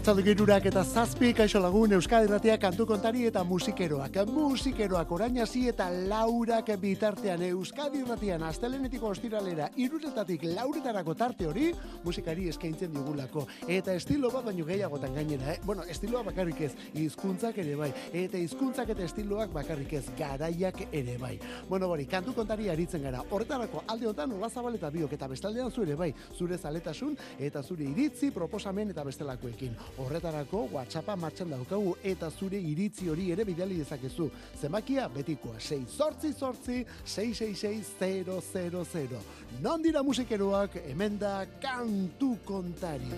Arratzaldu girurak eta zazpi kaixo lagun Euskadi Ratia kantu kontari eta musikeroak. Musikeroak orainasi eta laurak bitartean Euskadi Ratian astelenetiko ostiralera iruretatik lauretarako tarte hori musikari eskaintzen digulako. Eta estilo bat baino gehiagotan gainera, eh? Bueno, estiloa bakarrik ez, hizkuntzak ere bai. Eta hizkuntzak eta estiloak bakarrik ez, garaiak ere bai. Bueno, bori, kantu kontari aritzen gara. Horretarako alde honetan Ola Zabaleta biok eta bestaldean zure bai, zure zaletasun eta zure iritzi, proposamen eta bestelakoekin. Horretarako WhatsAppa martxan daukagu eta zure iritzi hori ere bidali dezakezu. Zenbakia betikoa 6 sortzi sortzi 666 Non dira musikeroak hemen da kantu kontari.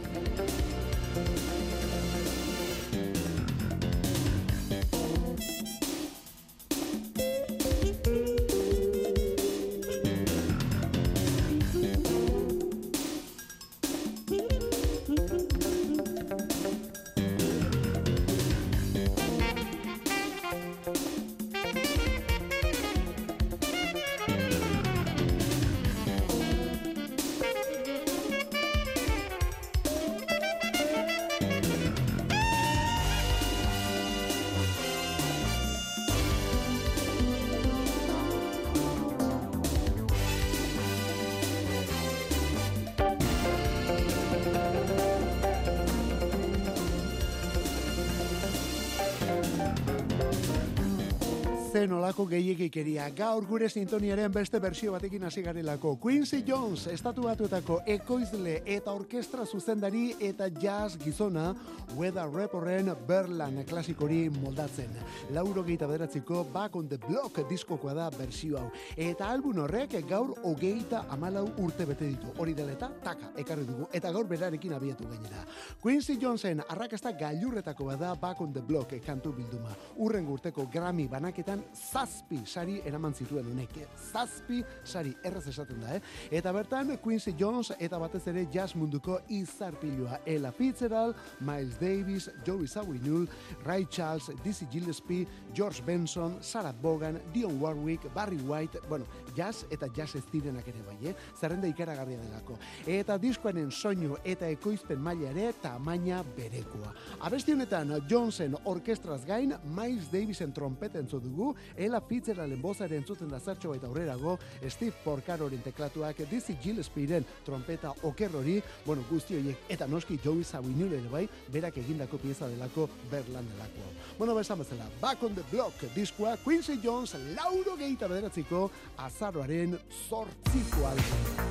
Zen olako gehiagikeria. Gaur gure sintoniaren beste bersio batekin hasi garelako. Quincy Jones, estatu batuetako ekoizle eta orkestra zuzendari eta jazz gizona Weather Reporren Berlan klasikori moldatzen. Lauro gehieta bederatziko Back on the Block diskokoa da bersio hau. Eta album horrek gaur hogeita amalau urte bete ditu. Hori dela eta taka ekarri dugu. Eta gaur berarekin abiatu gainera. Quincy Jonesen arrakasta gailurretako bada Back on the Block kantu bilduma. Urren urteko Grammy banaketan zazpi sari eraman zituen honek. Zazpi sari erraz esaten da, eh? Eta bertan Quincy Jones eta batez ere jazz munduko izarpilua. Ella Fitzgerald, Miles Davis, Joey Zawinul, Ray Charles, Dizzy Gillespie, George Benson, Sarah Bogan, Dion Warwick, Barry White, bueno, jazz eta jazz ez direnak ere bai, eh? Zerrenda ikaragarria delako. Eta diskoaren soinu eta ekoizpen maila ere tamaina berekoa. Abesti honetan Jonesen orkestraz gain Miles Davisen trompeta entzu dugu, Ella Fitzgeralden bozaren entzuten da zertxo eta aurrerago, Steve Porcaroren teklatuak, Dizzy Gillespieren trompeta okerrori, bueno, guzti horiek, eta noski Joey Zawinul ere bai, berak egindako pieza delako Berlan delako. Bueno, besan bezala, Back on the Block diskoa, Quincy Jones, lauro gehieta bederatziko, azaroaren sortziko alde.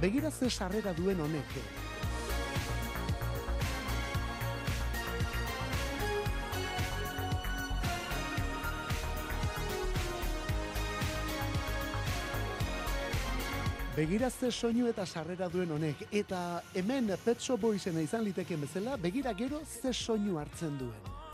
Begira ze sarrera duen honek, Begira ze soinu eta sarrera duen honek, eta hemen Petso Boysena izan liteken bezala, begira gero ze soinu hartzen duen.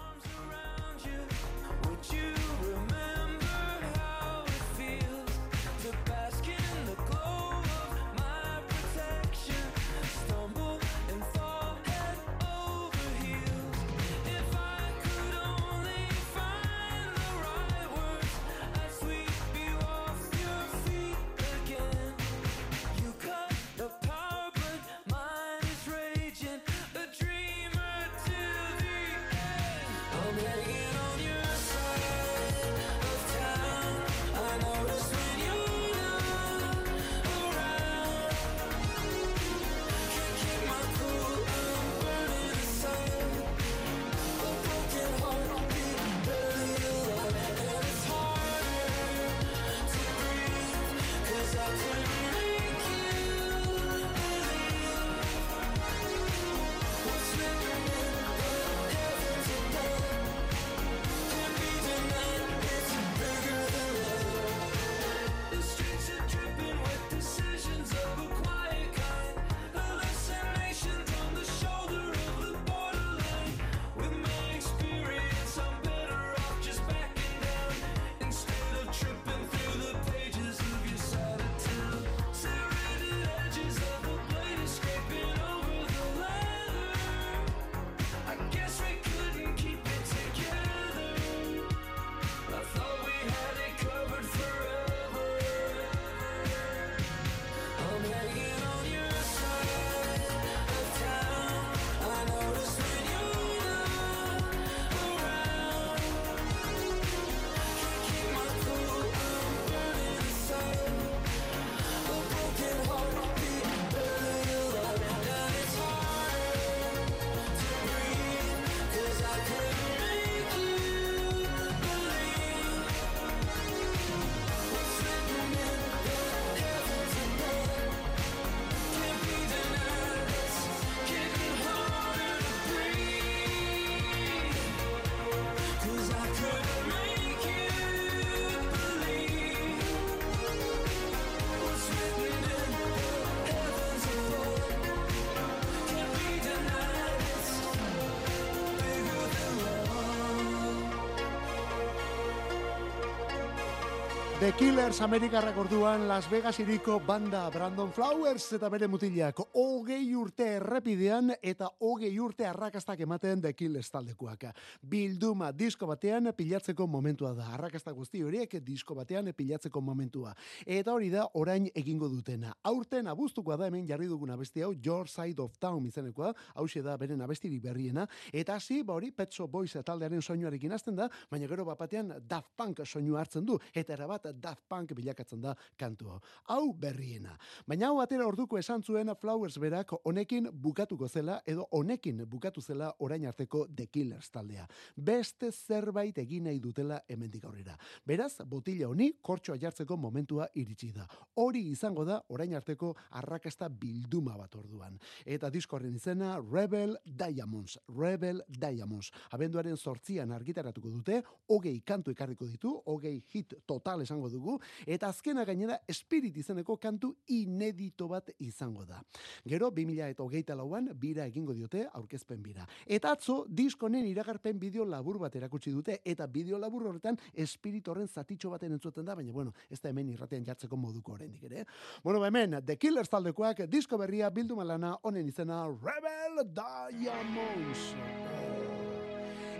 The Killers Amerikarrak orduan Las Vegas iriko banda Brandon Flowers eta bere mutilak hogei urte errepidean eta hogei urte arrakastak ematen The Killers taldekuak. Bilduma disko batean pilatzeko momentua da. Arrakasta guzti horiek disko batean pilatzeko momentua. Eta hori da orain egingo dutena. Aurten abuztukoa da hemen jarri duguna besti hau Your Side of Town izenekoa. Hau da beren abestirik berriena. Eta hasi ba hori Petso Boys taldearen soinuarekin hasten da, baina gero bapatean Daft Punk soinu hartzen du. Eta erabat Daft Punk bilakatzen da kantu hau. berriena. Baina hau atera orduko esan zuen Flowers berak honekin bukatuko zela edo honekin bukatu zela orain arteko The Killers taldea. Beste zerbait egin nahi dutela hemendik aurrera. Beraz, botila honi kortxoa jartzeko momentua iritsi da. Hori izango da orain arteko arrakasta bilduma bat orduan. Eta diskorren izena Rebel Diamonds. Rebel Diamonds. Abenduaren sortzian argitaratuko dute, hogei kantu ekarriko ditu, hogei hit total esan dugu, eta azkena gainera espirit izeneko kantu inedito bat izango da. Gero, 2000 eta hogeita lauan, bira egingo diote aurkezpen bira. Eta atzo, diskonen iragarpen bideo labur bat erakutsi dute, eta bideo labur horretan espirit horren zatitxo baten entzuten da, baina bueno, ez da hemen irratean jartzeko moduko oraindik ere. Bueno, ba, hemen, The Killers taldekoak, disko berria bildu malana, honen izena Rebel Diamonds.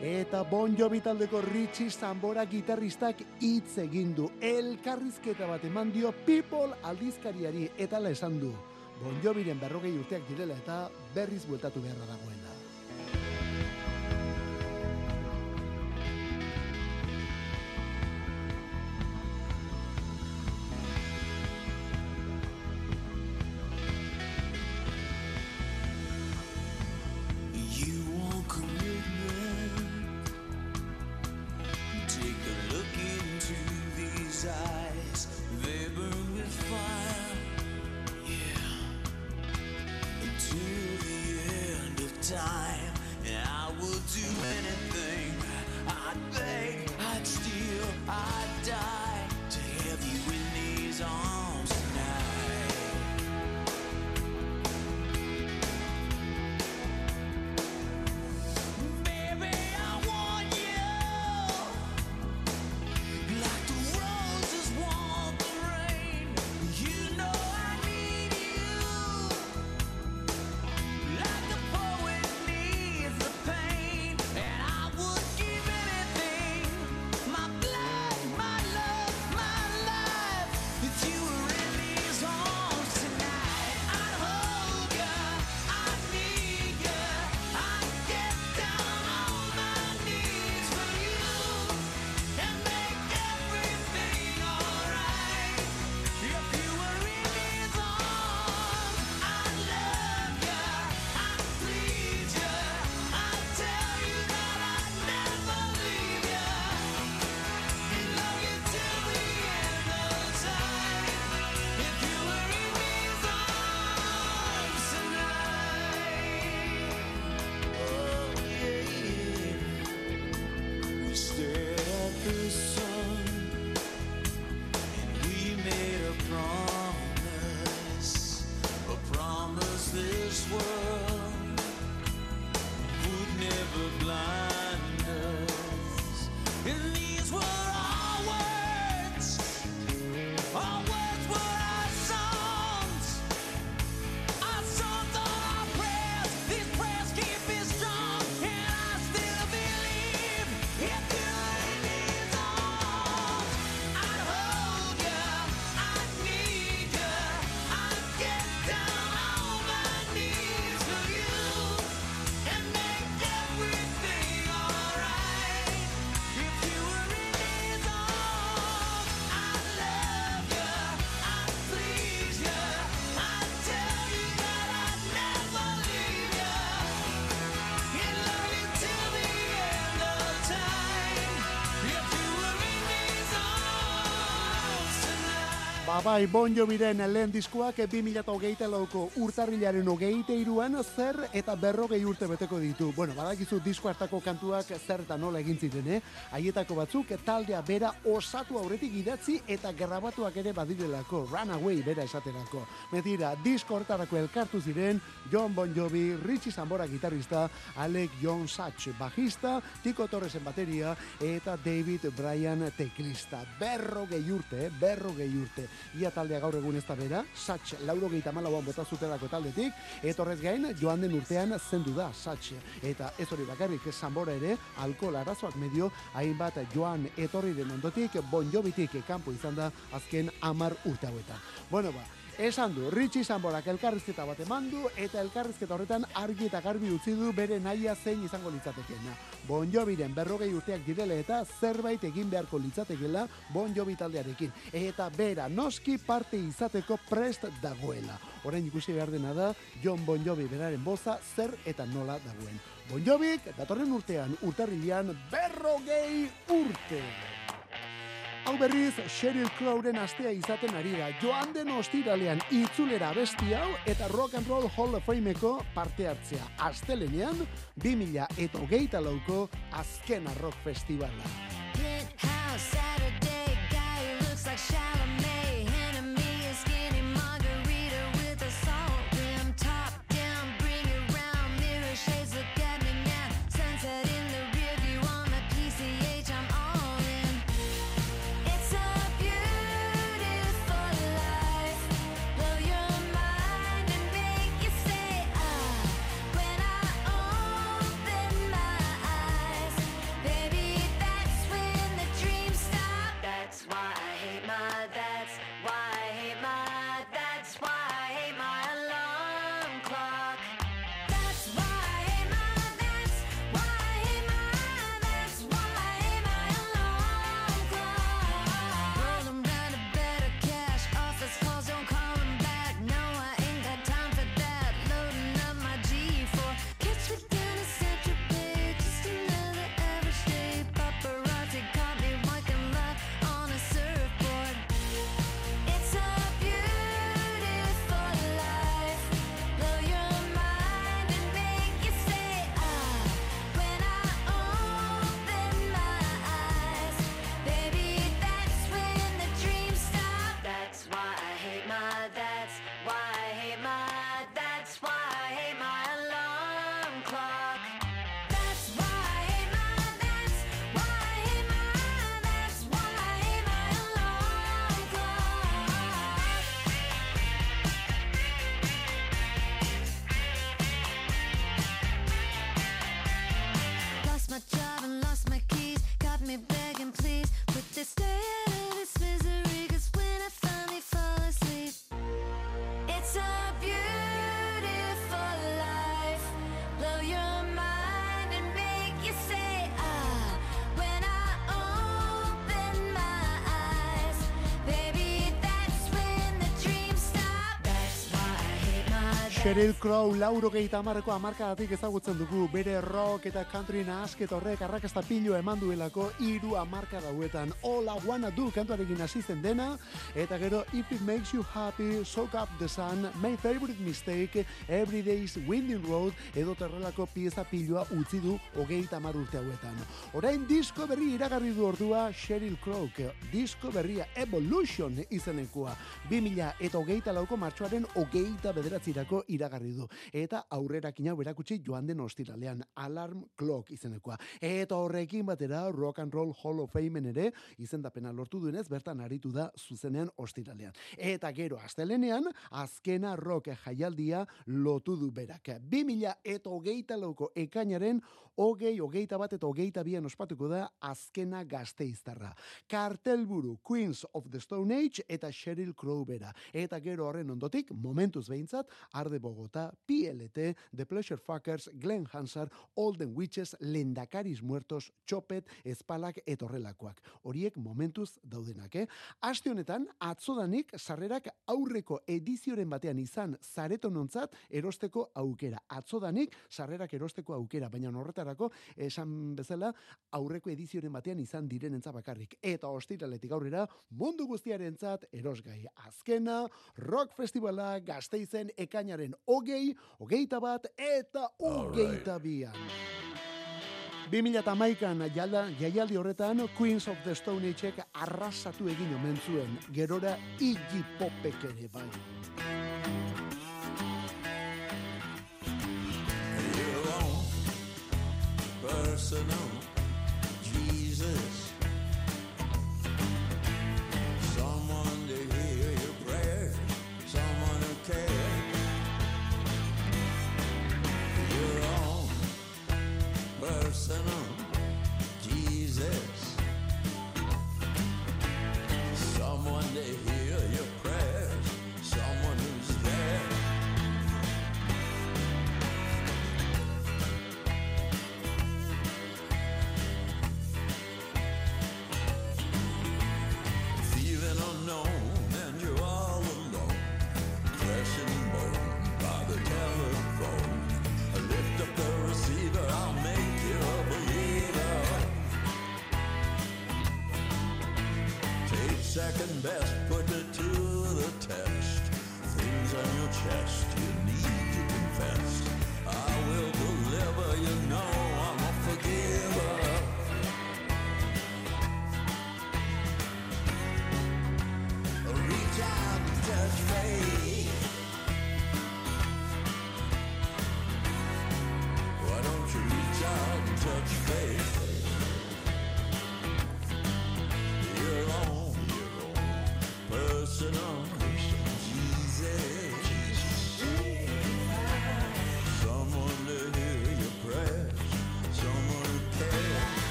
Eta Bon Jovi taldeko Richie Zambora gitarristak hitz egin du. Elkarrizketa bat eman dio People aldizkariari eta la esan du. Bon Joviren berrogei urteak direla eta berriz bueltatu beharra dagoela. Babai Bon Joviren lehen diskoak 2008 lauko urtarrilaren ogeite iruan zer eta berrogei urte beteko ditu. Bueno, badakizu disko hartako kantuak zer eta nola egin ziren, eh? Aietako batzuk taldea bera osatu aurretik idatzi eta grabatuak ere badirelako. Runaway bera esaterako. Metira, disko hortarako elkartu ziren John Bon Jovi, Richie Zambora gitarrista, Alec John Satch bajista, Tiko Torresen bateria eta David Bryan teklista. Berrogei urte, eh? berrogei urte ia taldea gaur egun ez da bera, Satch lauro gehieta malauan bota zutelako taldetik, eta horrez gain, joan den urtean zendu da, Satch. Eta ez hori bakarrik, zanbora ere, alkohol arazoak medio, hainbat joan etorri den ondotik, bon jobitik kanpo izan da, azken amar urte hauetan. Bueno ba, Esan du, Richie Zamborak elkarrizketa bat eman du, eta elkarrizketa horretan argi eta garbi utzi du bere naia zein izango litzatekeena. Bon Joviren berrogei urteak direle eta zerbait egin beharko litzatekeela Bon Jovi taldearekin. Eta bera, noski parte izateko prest dagoela. Orain ikusi behar dena da, John Bon Jovi beraren boza zer eta nola dagoen. Bon Jovik, datorren urtean, urtarrilean, berrogei urte! Hau berriz, Sheryl Crowren astea izaten ari da. Joan den ostiralean itzulera besti hau eta Rock and Roll Hall of Fameko parte hartzea. Astelenean, 2000 eta hogeita lauko azkena rock festivala. Sheryl Crow lauro gehi tamarreko amarkadatik ezagutzen dugu. Bere rock eta country nasket horrek arrakasta pilu eman duelako iru amarka dauetan All I Wanna Do kantuarekin asisten dena eta gero If It Makes You Happy, Soak Up The Sun, My Favorite Mistake, Every Day's Winding Road edo terrelako pieza pilua utzi du hogei tamar urte hauetan. Orain disko berri iragarri du ordua Sheryl Crow, disko berria Evolution izenekua, 2000 eta hogeita lauko martxoaren hogeita bederatzirako iragarri du. Eta aurrera kinau berakutsi joan den ostiralean Alarm Clock izenekoa. Eta horrekin batera Rock and Roll Hall of Fame ere izendapena lortu duenez bertan aritu da zuzenean ostiralean. Eta gero astelenean azkena rock jaialdia lotu du berak. 2000 eta hogeita lauko ekainaren hogei, hogeita bat eta hogeita bian ospatuko da azkena gazteiztarra. Kartelburu Queens of the Stone Age eta Sheryl Crow bera. Eta gero horren ondotik, momentuz behintzat, arde Bogotá, PLT, The Pleasure Fuckers, Glenn Hansard, Olden Witches, Lendakaris Muertos, Chopet, Espalak etorrelakoak. Horiek momentuz daudenak, eh? Aste honetan, atzodanik sarrerak aurreko edizioren batean izan zaretonontzat erosteko aukera. Atzodanik sarrerak erosteko aukera, baina horretarako esan bezala aurreko edizioren batean izan direnentza bakarrik. Eta ostiraletik aurrera mundu guztiarentzat erosgai. Azkena, rock festivala gazteizen ekainaren hogei, hogeita bat eta hogeita bian. 2008an jaialdi horretan Queens of the Stone Age arrasatu egin omen zuen, gerora Iggy Popek ere bai. Personal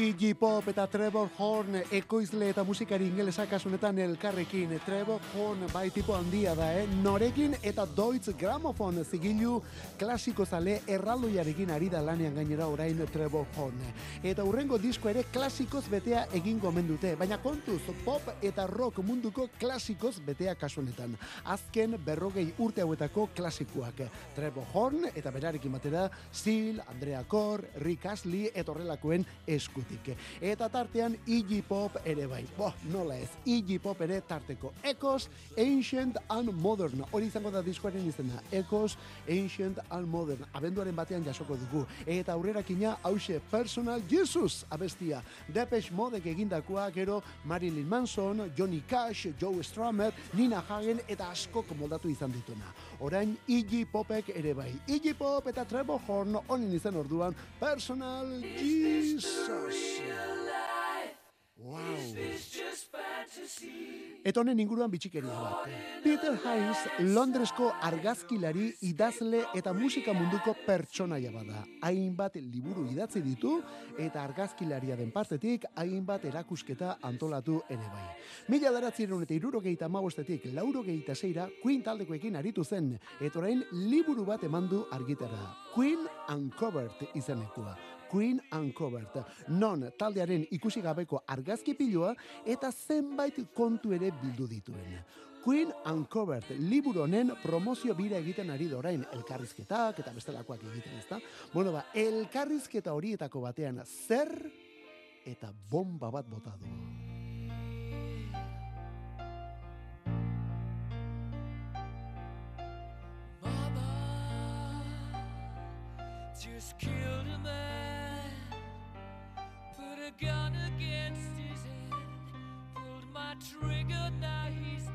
Iggy Pop eta Trevor Horn ekoizle eta musikari ingelesa kasunetan elkarrekin. Trevor Horn bai tipo handia da, eh? Norekin eta Deutsche Grammophon zigilu klasiko zale erraldoiarekin ari da lanean gainera orain Trevor Horn. Eta urrengo disko ere klasikoz betea egin gomen dute, baina kontuz pop eta rock munduko klasikoz betea kasunetan. Azken berrogei urte hauetako klasikoak. Trevor Horn eta berarekin batera Seal, Andrea Kor, Rick Astley eta horrelakoen eskutik. Eta tartean Iggy Pop ere bai. Bo, nola ez, Iggy Pop ere tarteko. Ecos, Ancient and Modern. Hori izango da diskoaren izena. Ecos, Ancient and Modern. Abenduaren batean jasoko dugu. Eta aurrerakina hause Personal Jesus abestia. Depeche Modek egindakoa, gero Marilyn Manson, Johnny Cash, Joe Strummer, Nina Hagen eta askok moldatu izan dituna. Orain Iggy Popek ere bai. Iggy Pop eta Trevor Horn onin izan orduan Personal Jesus. Wow. Eta honen inguruan bitxikeria bat. Peter Hines, Londresko argazkilari, idazle eta musika munduko pertsonaia bada. Hainbat liburu idatzi ditu eta argazkilaria den partetik hainbat erakusketa antolatu ere bai. Mila daratziren eta irurogeita magostetik laurogeita zeira Queen taldekoekin aritu zen, eta orain liburu bat emandu argitara. Queen Uncovered izenekua. Queen Uncovered, non taldearen ikusi gabeko argazki piloa eta zenbait kontu ere bildu dituen. Queen Uncovered liburu honen promozio bira egiten ari da elkarrizketak eta bestelakoak egiten, ezta? Bueno, ba, elkarrizketa horietako batean zer eta bomba bat bota du. just killed a man, gun against his head, pulled my trigger, now he's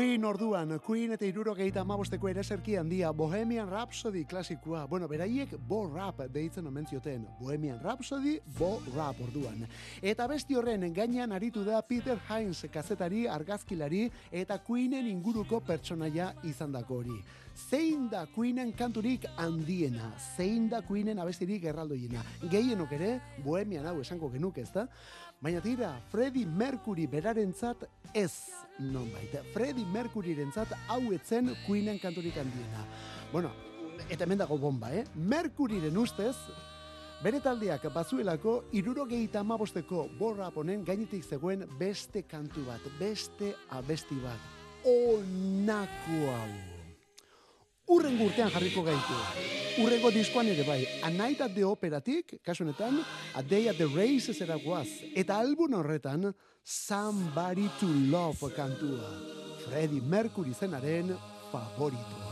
Queen orduan, Queen eta irurogeita amabosteko ereserki handia Bohemian Rhapsody klasikoa. Bueno, beraiek bo rap deitzen omen zioten. Bohemian Rhapsody, bo rap orduan. Eta besti horren gainean aritu da Peter Hines kazetari, argazkilari eta Queenen inguruko pertsonaia izandako hori zein da Queenen kanturik handiena, zein da Queenen abestirik erraldoiena. Gehienok ere, bohemian hau esango genuk ez da, baina tira, Freddie Mercury berarentzat ez nonbait. Freddie Mercuryrentzat hau etzen Queenen kanturik handiena. Bueno, eta hemen dago bomba, eh? Mercuryren ustez, Bere taldeak bazuelako irurogeita amabosteko borra ponen gainetik zegoen beste kantu bat, beste abesti bat. Onako hau! urrengo urtean jarriko gaitu. Urrengo diskoan ere bai, A Night at the Operatik, kasu honetan, A Day at the Races eragoaz, eta album horretan, Somebody to Love kantua, Freddie Mercury zenaren favoritua.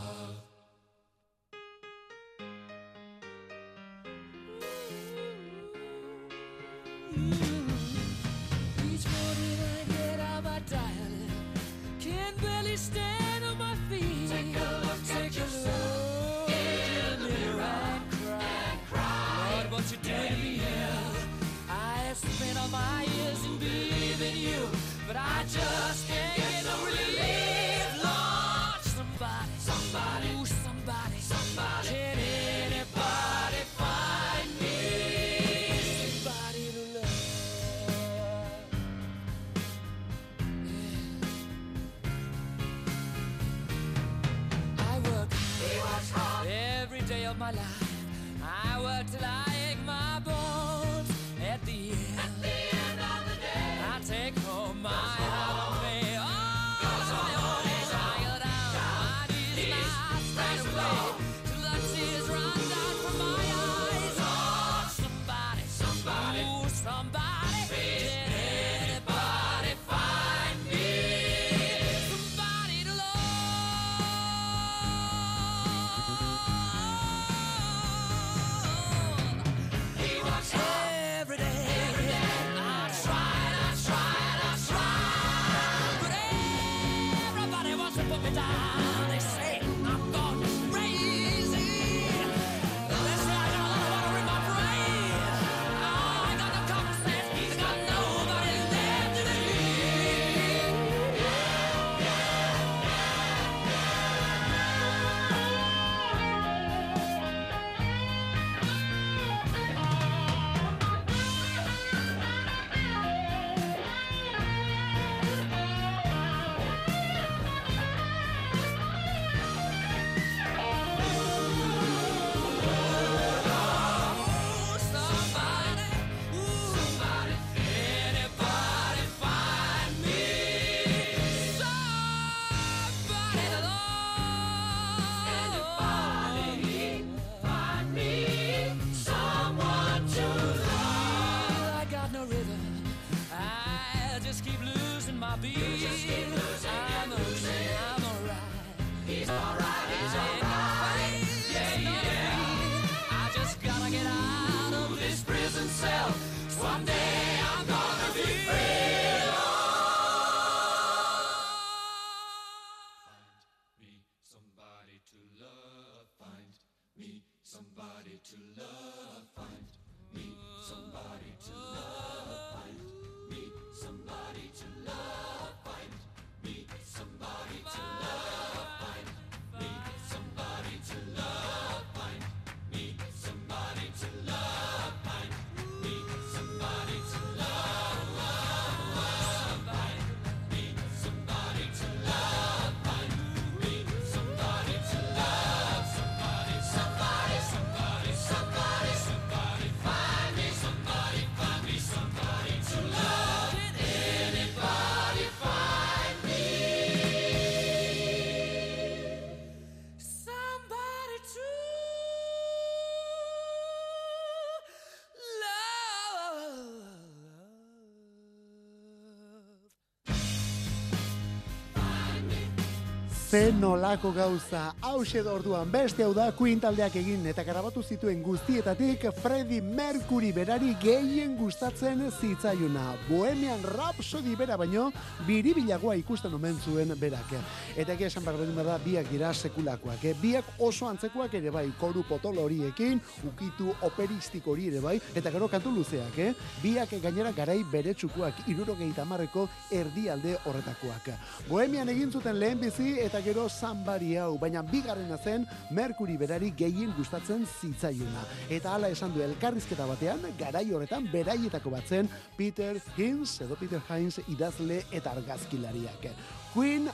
Ze nolako gauza, hause orduan beste hau da Queen taldeak egin eta garabatu zituen guztietatik Freddie Mercury berari gehien gustatzen zitzaiuna. Bohemian Rhapsody bera baino, biribilagoa ikusten omen zuen berak. Eta egia esan barbedun da biak dira sekulakoak. Eh? Biak oso antzekoak ere bai, koru potolo horiekin, ukitu operistik hori ere bai, eta gero kantu luzeak, eh? Biak gainera garai beretsukoak, irurogeita marreko erdialde horretakoak. Bohemian egin zuten lehen bizi eta gero zanbari hau, baina bigarrena zen Mercury berari gehien gustatzen zitzaiuna. Eta hala esan du elkarrizketa batean, garai horretan beraietako batzen Peter Hines edo Peter Hines idazle eta argazkilariak. Queen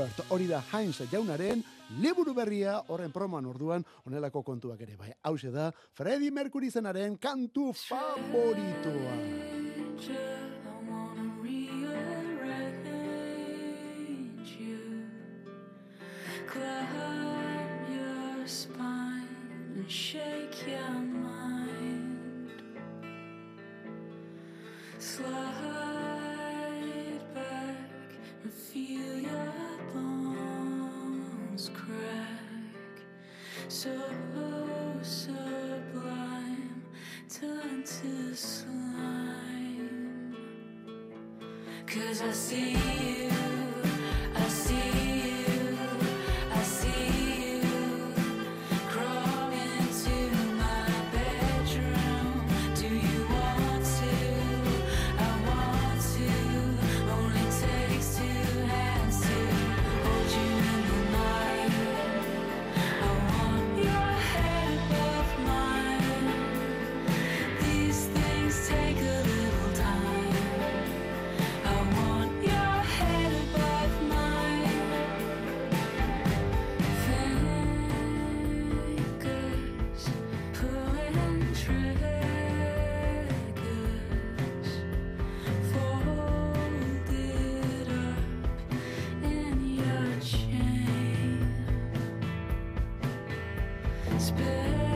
Uncovered hori da Hines jaunaren liburu berria horren promoan orduan onelako kontuak ere bai. Hau da Freddie Mercury zenaren kantu favoritoa. Shake your mind. Slide So sublime, turn to slime. Cause I see you, despair.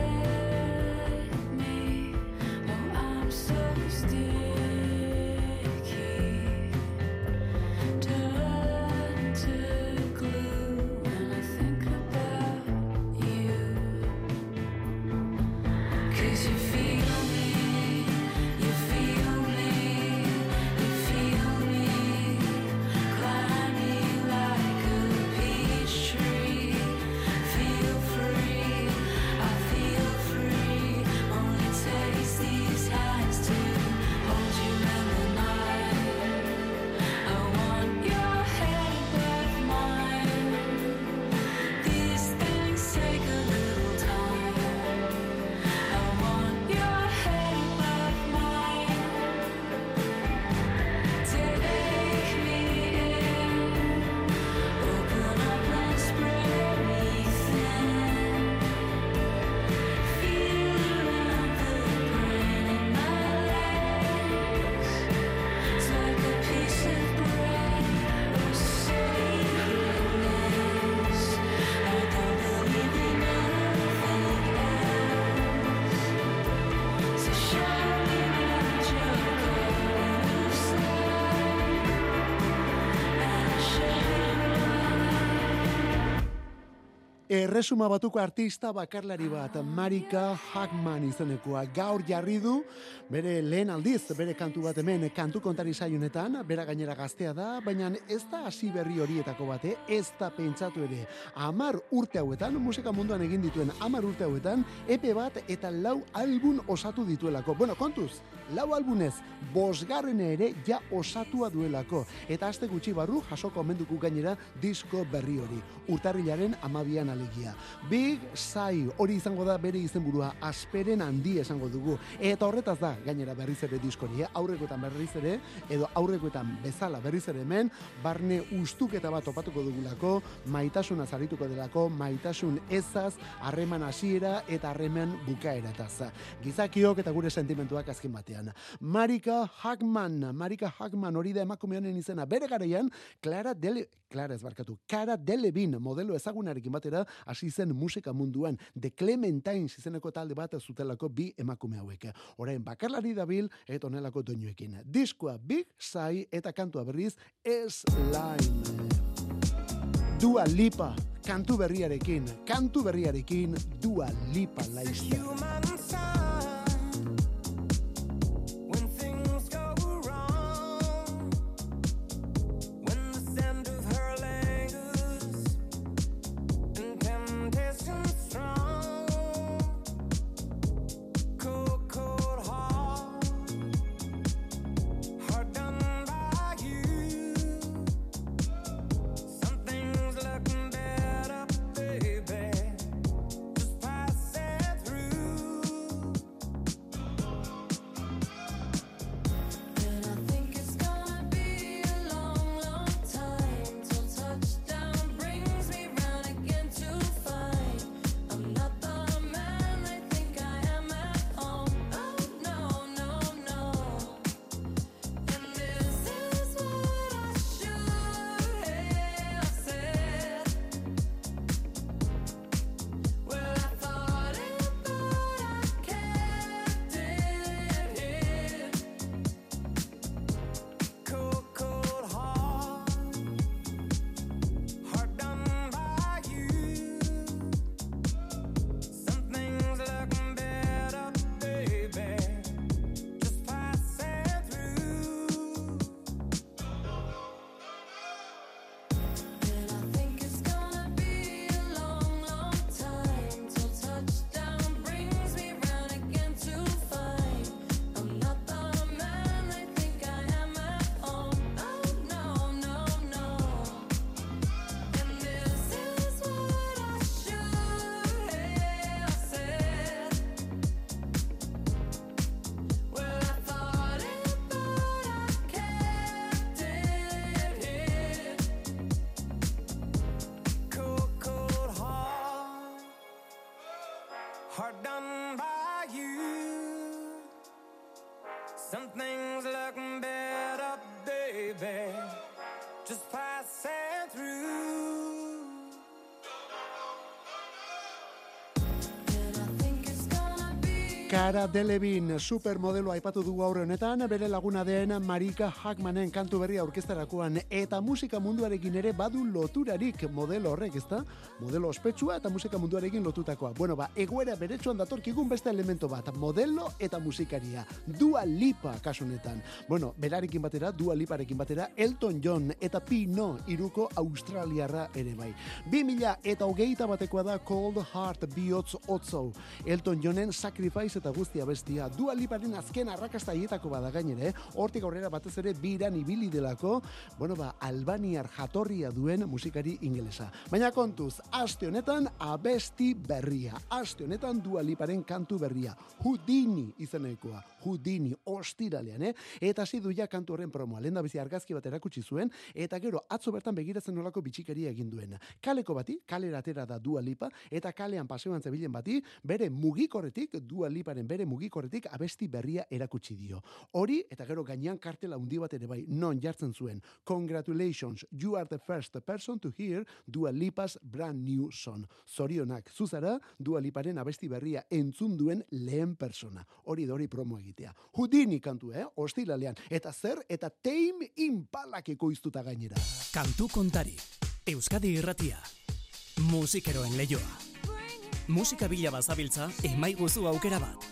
Erresuma batuko artista bakarlari bat, Marika Hagman izenekoa. Gaur jarri du, bere lehen aldiz, bere kantu bat hemen, kantu kontari zaiunetan, bera gainera gaztea da, baina ez da hasi berri horietako bate, ez da pentsatu ere. Amar urte hauetan, musika munduan egin dituen amar urte hauetan, epe bat eta lau album osatu dituelako. Bueno, kontuz, lau albunez, bosgarren ere ja osatua duelako. Eta aste gutxi barru jasoko omenduku gainera disko berri hori. Urtarrilaren amabian alegia. Big Sai hori izango da bere izenburua asperen handi esango dugu. Eta horretaz da gainera berriz ere diskori, eh? aurrekoetan berriz ere, edo aurrekoetan bezala berriz ere hemen, barne ustuketa bat topatuko dugulako, maitasuna zarituko delako, maitasun ezaz, harreman hasiera eta harreman bukaerataz. Gizakiok eta gure sentimentuak azken batean. Marika Hagman, Marika Hagman hori da emakume honen izena, bere garaian, Clara Dele, Clara ez barkatu, Cara Delevin modelo ezagunarekin batera hasi zen musika munduan The Clementines izeneko talde bat zutelako bi emakume hauek. Orain bakarlari dabil eta honelako doinuekin. Diskoa Big Sai eta kantua berriz Slime. Dua Lipa, kantu berriarekin, kantu berriarekin Dua Lipa laizter. Hard done by you. Something's Cara Delevin supermodelo aipatu dugu aurre honetan, bere laguna den Marika Hackmanen kantu berria aurkezterakoan eta musika munduarekin ere badu loturarik modelo horrek, ezta? Modelo ospetsua eta musika munduarekin lotutakoa. Bueno, ba, egoera beretsuan datorkigun beste elemento bat, modelo eta musikaria. Dua Lipa kasu honetan. Bueno, berarekin batera, Dua Liparekin batera, Elton John eta Pino iruko australiarra ere bai. 2000 eta hogeita batekoa da Cold Heart bihotz otzo. Elton Johnen Sacrifice eta guztia bestia. Dua Liparen azken arrakasta hietako bada gainere, hortik aurrera batez ere biran ibili delako, bueno ba, albaniar jatorria duen musikari ingelesa. Baina kontuz, aste honetan abesti berria. Aste honetan Dua Liparen kantu berria. Houdini izenekoa. Houdini ostiralean, eh? Eta hasi du ja kantu horren promoa. Lehen da bizi argazki bat erakutsi zuen, eta gero atzo bertan begiratzen nolako bitxikeria egin duen. Kaleko bati, kalera atera da Dua Lipa, eta kalean paseoan zebilen bati, bere mugikorretik, Dua Liparen bere mugikorretik abesti berria erakutsi dio. Hori, eta gero gainean kartela handi bat ere bai, non jartzen zuen. Congratulations, you are the first person to hear Dua Lipa's brand new song. Zorionak, zuzara, Dua Liparen abesti berria entzun duen lehen persona. Hori da hori promo egitea. Houdini kantu, eh? Ostiralean. Eta zer, eta Tame Impalak ekoiztuta gainera. Kantu kontari. Euskadi irratia. Musikeroen leioa. Musika bila bazabiltza, emaiguzu aukera bat.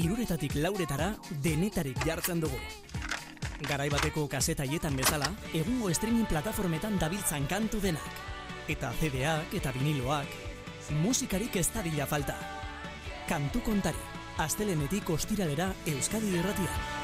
Iruretatik lauretara denetarik jartzen dugu. Garai bateko kasetaietan bezala, egungo streaming plataformetan dabiltzan kantu denak. Eta CD-ak eta viniloak, musikarik ez dadila falta. Kantu kontari. Astelenetik ostiralera Euskadi irratia.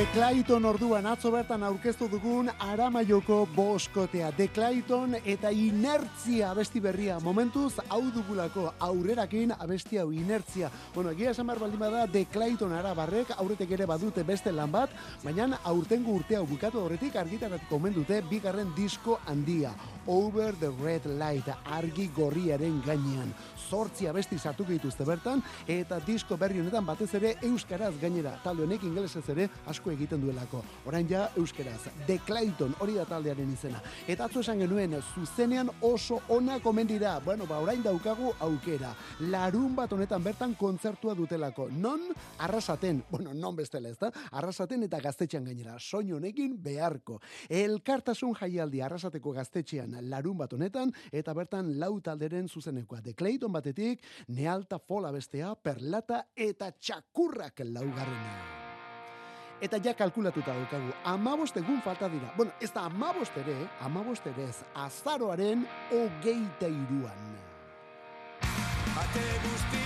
The Clayton orduan atzo bertan aurkeztu dugun Aramaioko boskotea. The Clayton eta inertzia abesti berria. Momentuz hau dugulako aurrerakin abesti hau inertzia. Bueno, egia esan behar baldin bada The Clayton arabarrek aurretek ere badute beste lan bat, baina aurtengo urte hau bukatu horretik argitaratuko omen dute bigarren disko handia. Over the Red Light, argi gorriaren gainean. Zortzi abesti sartuko dituzte bertan, eta disko berri honetan batez ere euskaraz gainera. Talde honek ingelesez ere asko egiten duelako. Orain ja euskeraz. The Clayton hori da taldearen izena. Eta atzo esan genuen zuzenean oso ona komendira. Bueno, ba orain daukagu aukera. Larun bat honetan bertan kontzertua dutelako. Non arrasaten, bueno, non bestela ez da, arrasaten eta gaztetxean gainera. Soin honekin beharko. Elkartasun jaialdi arrasateko gaztetxean larun bat honetan, eta bertan lau talderen zuzenekoa. The Clayton batetik, Nealta Fola bestea, Perlata eta Txakurrak laugarrena. Eta ja kalkulatuta daukagu, amabost egun falta dira. Bueno, ez da amabost ere, amabost ere ez, azaroaren hogeita iruan. Ate guztiak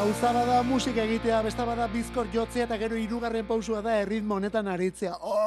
Gauza bada musika egitea, besta bada bizkor jotzea eta gero hirugarren pausua da erritmo honetan aritzea. Da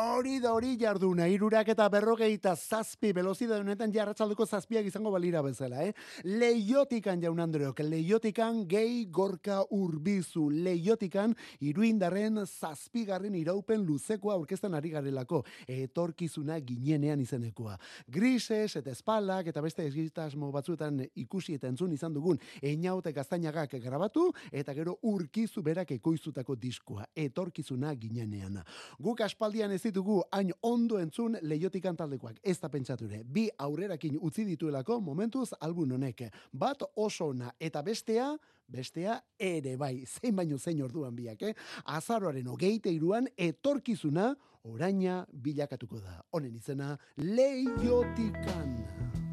hori jarduna, hirurak eta berrogeita zazpi velozida honetan jarratzaldeko zazpiak izango balira bezala, eh? Leiotikan jaun Andreok, leiotikan gehi gorka urbizu, leiotikan iruindarren zazpigarren iraupen luzekoa aurkezten ari garelako, etorkizuna ginenean izenekoa. Grises eta espalak eta beste egitasmo batzuetan ikusi eta entzun izan dugun Einaute Gaztainagak grabatu eta gero urkizu berak ekoiztutako diskoa, etorkizuna ginenean. Guk aspaldian ez ditugu ondo entzun leiotikan taldekoak, ez da pentsature. Bi aurrerakin utzi dituelako momentuz album honek. Bat oso ona eta bestea bestea ere bai, zein baino zein orduan biak, eh? Azaroaren hogeite iruan etorkizuna oraina bilakatuko da. Honen izena leiotikan.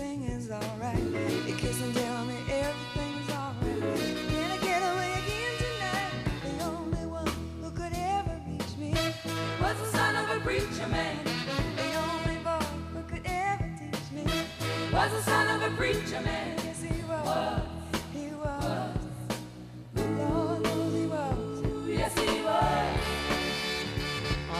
everything's alright. You kiss and tell me everything's alright. Can I get away again tonight? The only one who could ever reach me was the son of a preacher man. The only boy who could ever teach me was the son of a preacher man.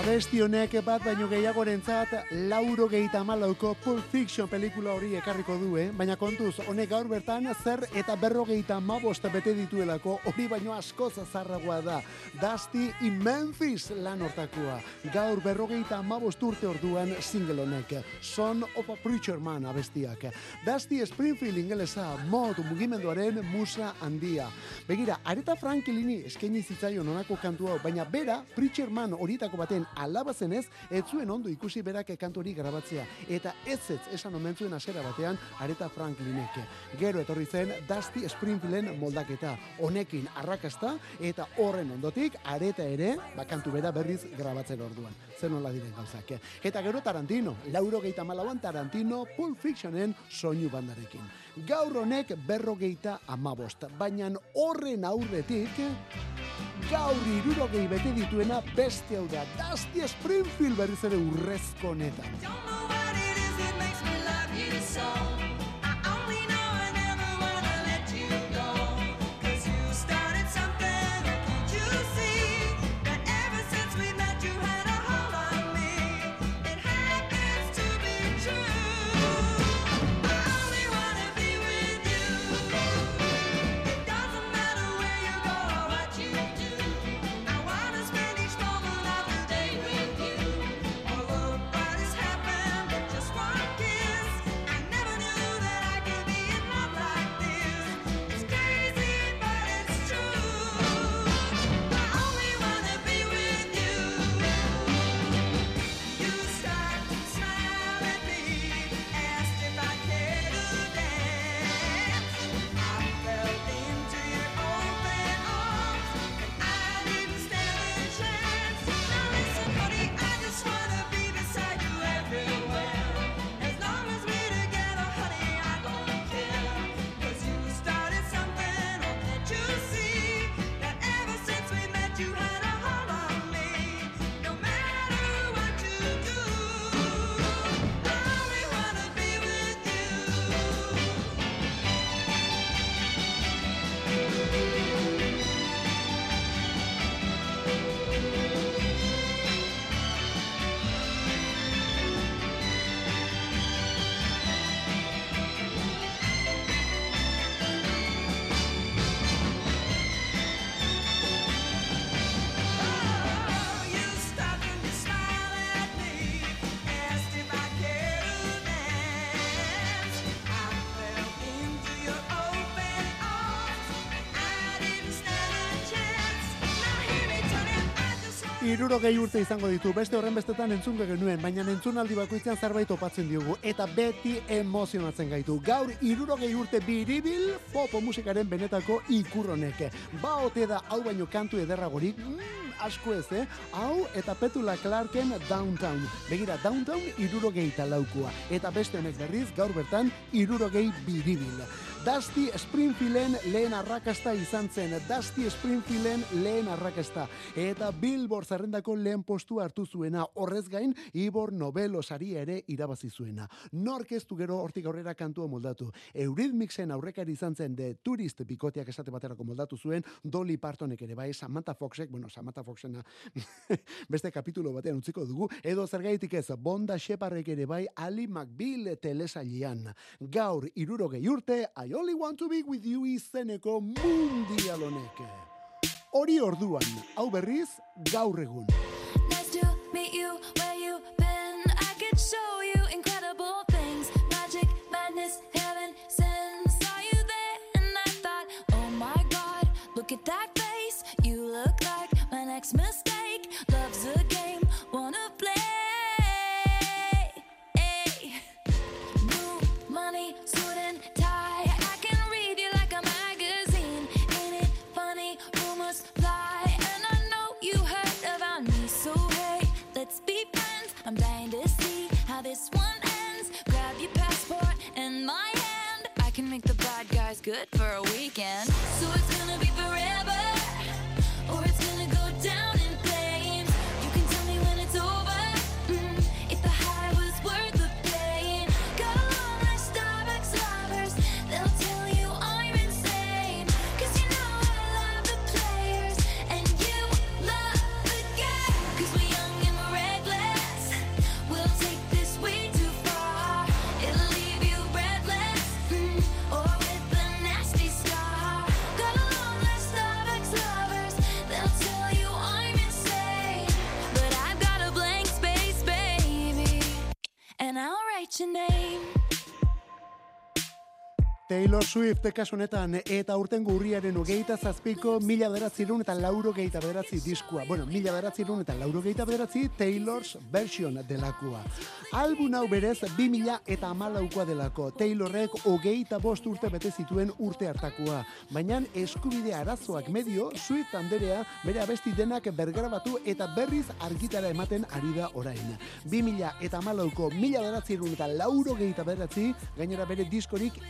Abesti honek bat baino gehiagorentzat lauro gehieta malauko Pulp Fiction pelikula hori ekarriko du, eh? baina kontuz, honek gaur bertan zer eta berrogeita mabost bete dituelako hori baino asko zazarragoa da. Dusty in Memphis lan hortakoa. Gaur berrogeita mabost urte orduan single honek. Son of a Preacher Man abestiak. Dusty Springfield ingelesa mod mugimenduaren musa handia. Begira, Areta Franklini eskaini zitzaion honako kantu hau, baina bera Preacher Man horietako baten alaba zenez, ez zuen ondo ikusi berak kantu hori grabatzea. Eta ez ez esan omen zuen hasiera batean Areta Franklinek. Gero etorri zen Dusty Springfielden moldaketa. Honekin arrakasta eta horren ondotik Areta ere, ba, kantu bera berriz grabatzen orduan. Zer nola diren gauzak. Eta gero Tarantino, lauro geita malauan Tarantino Pulp Fictionen soinu bandarekin. Gaur honek berrogeita amabost, baina horren aurretik gaur irurogei bete dituena beste hau da. Dusty Springfield berriz ere urrezko honetan. Irurogei urte izango ditu, beste horren bestetan entzungo genuen, baina entzunaldi bakoitzean zerbait topatzen diogu, eta beti emozionatzen gaitu. Gaur irurogei urte biribil popo musikaren benetako ikurronek. Ba ote da hau baino kantu ederragorik, mm, asko ez, eh? Hau eta Petula Clarken Downtown. Begira, Downtown irurogei talaukua. Eta beste honek berriz, gaur bertan irurogei biribil. Dusty Springfielden lehen arrakasta izan zen. Dusty Springfielden lehen arrakasta. Eta Billboard zerrendako lehen postua hartu zuena. Horrez gain, Ibor Nobelo saria ere irabazi zuena. Nork ez du gero hortik aurrera kantua moldatu. Eurythmicsen aurrekari izan zen de turist bikoteak esate baterako moldatu zuen, Dolly Partonek ere bai, Samantha Foxek, bueno, Samantha Foxena beste kapitulo batean utziko dugu, edo zergaitik ez, Bonda Sheparrek ere bai, Ali McBeal telesailean. Gaur, irurogei urte, I only want to be with you izeneko mundial honek. Hori orduan, hau berriz, gaur egun. Nice to meet you where you been. I could show you good for a weekend. Taylor Swift kasu honetan eta urtengo urriaren hogeita zazpiko mila bederatzirun eta lauro geita bederatzi diskua. Bueno, mila bederatzirun eta lauro geita bederatzi Taylor's version delakua. Album hau berez bi mila eta amalaukoa delako. Taylorrek hogeita bost urte bete zituen urte hartakoa. Baina eskubide arazoak medio Swift anderea bere abesti denak bergrabatu eta berriz argitara ematen ari da orain. Bi mila eta amalauko mila bederatzirun eta lauro geita bederatzi gainera bere diskorik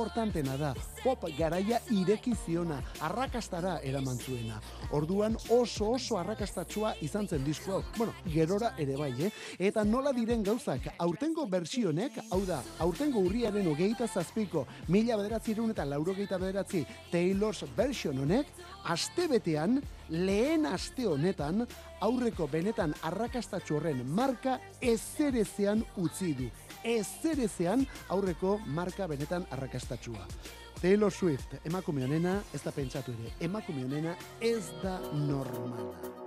importantena da. Pop garaia ireki ziona, arrakastara eraman zuena. Orduan oso oso arrakastatsua izan zen disko hau. Bueno, gerora ere bai, eh? Eta nola diren gauzak, aurtengo bersionek, hau da, aurtengo urriaren hogeita zazpiko, mila bederatzirun eta laurogeita bederatzi Taylor's version honek, aste betean, lehen aste honetan, aurreko benetan arrakastatxu horren marka ezerezean utzi du. Ezerezean aurreko marka benetan arrakastatxua. Taylor Swift, emakume honena, ez da pentsatu ere, emakume honena ez da normala.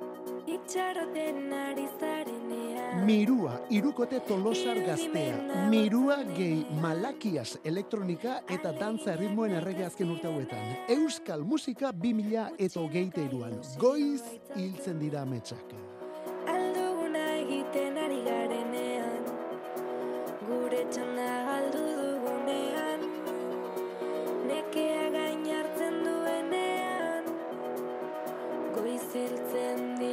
Mirua, irukote tolosar gaztea. Mirua gehi malakias elektronika eta dantza erritmoen errege azken urte hauetan. Euskal musika 2000 eta hogeita iruan. Goiz hiltzen dira ametsak. Alduguna egiten ari garenean Gure txanda galdu dugunean. Nekea gain hartzen duenean. Goizeltzen dira ametsak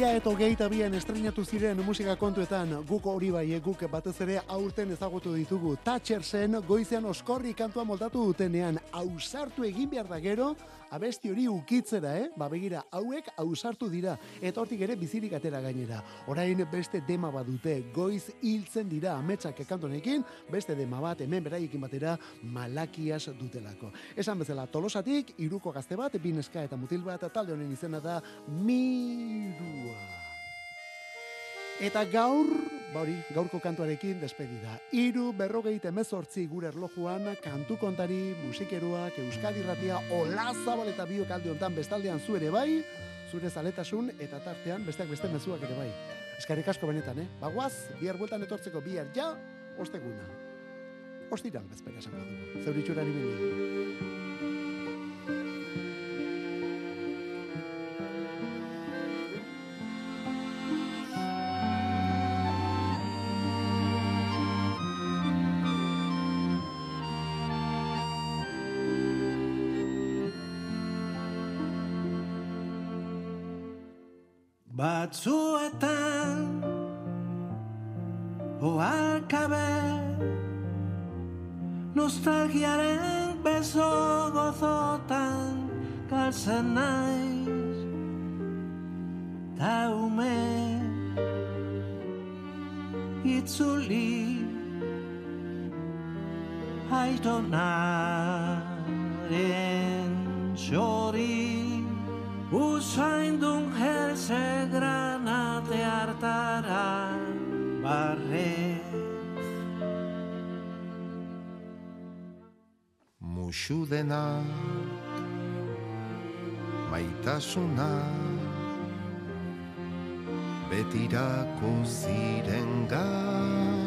txaritzun 2000 eta hogeita bian estrenatu ziren musika kontuetan guk hori bai, eh, guk batez ere aurten ezagutu ditugu. Thatcher zen goizean oskorri kantua moldatu dutenean ausartu egin behar da gero, abesti hori ukitzera, eh? Ba begira, hauek ausartu dira, eta hortik ere bizirik atera gainera. Orain beste dema badute, goiz hiltzen dira ametsak kantonekin, beste dema bat hemen beraiekin batera malakias dutelako. Esan bezala, tolosatik, iruko gazte bat, bineska eta mutil bat, talde honen izena da Mirua. Eta gaur, bauri, gaurko kantuarekin despedida. Iru berrogeita emezortzi gure erlojuan, kantu kontari, musikeroak, euskadi ratia, ola zabal eta biok alde hontan bestaldean zu ere bai, zure zaletasun eta tartean besteak beste mezuak ere bai. Eskarrik asko benetan, eh? Bagoaz, bihar bueltan etortzeko bihar ja, osteguna. Ostiran bezpera esango dugu. Zeuritxurari bili. Batzuetan Oalkabe Nostalgiaren beso gozotan Galtzen naiz eta ume itzuli aitonaren Muxu dena maitasuna betirako ziren garaira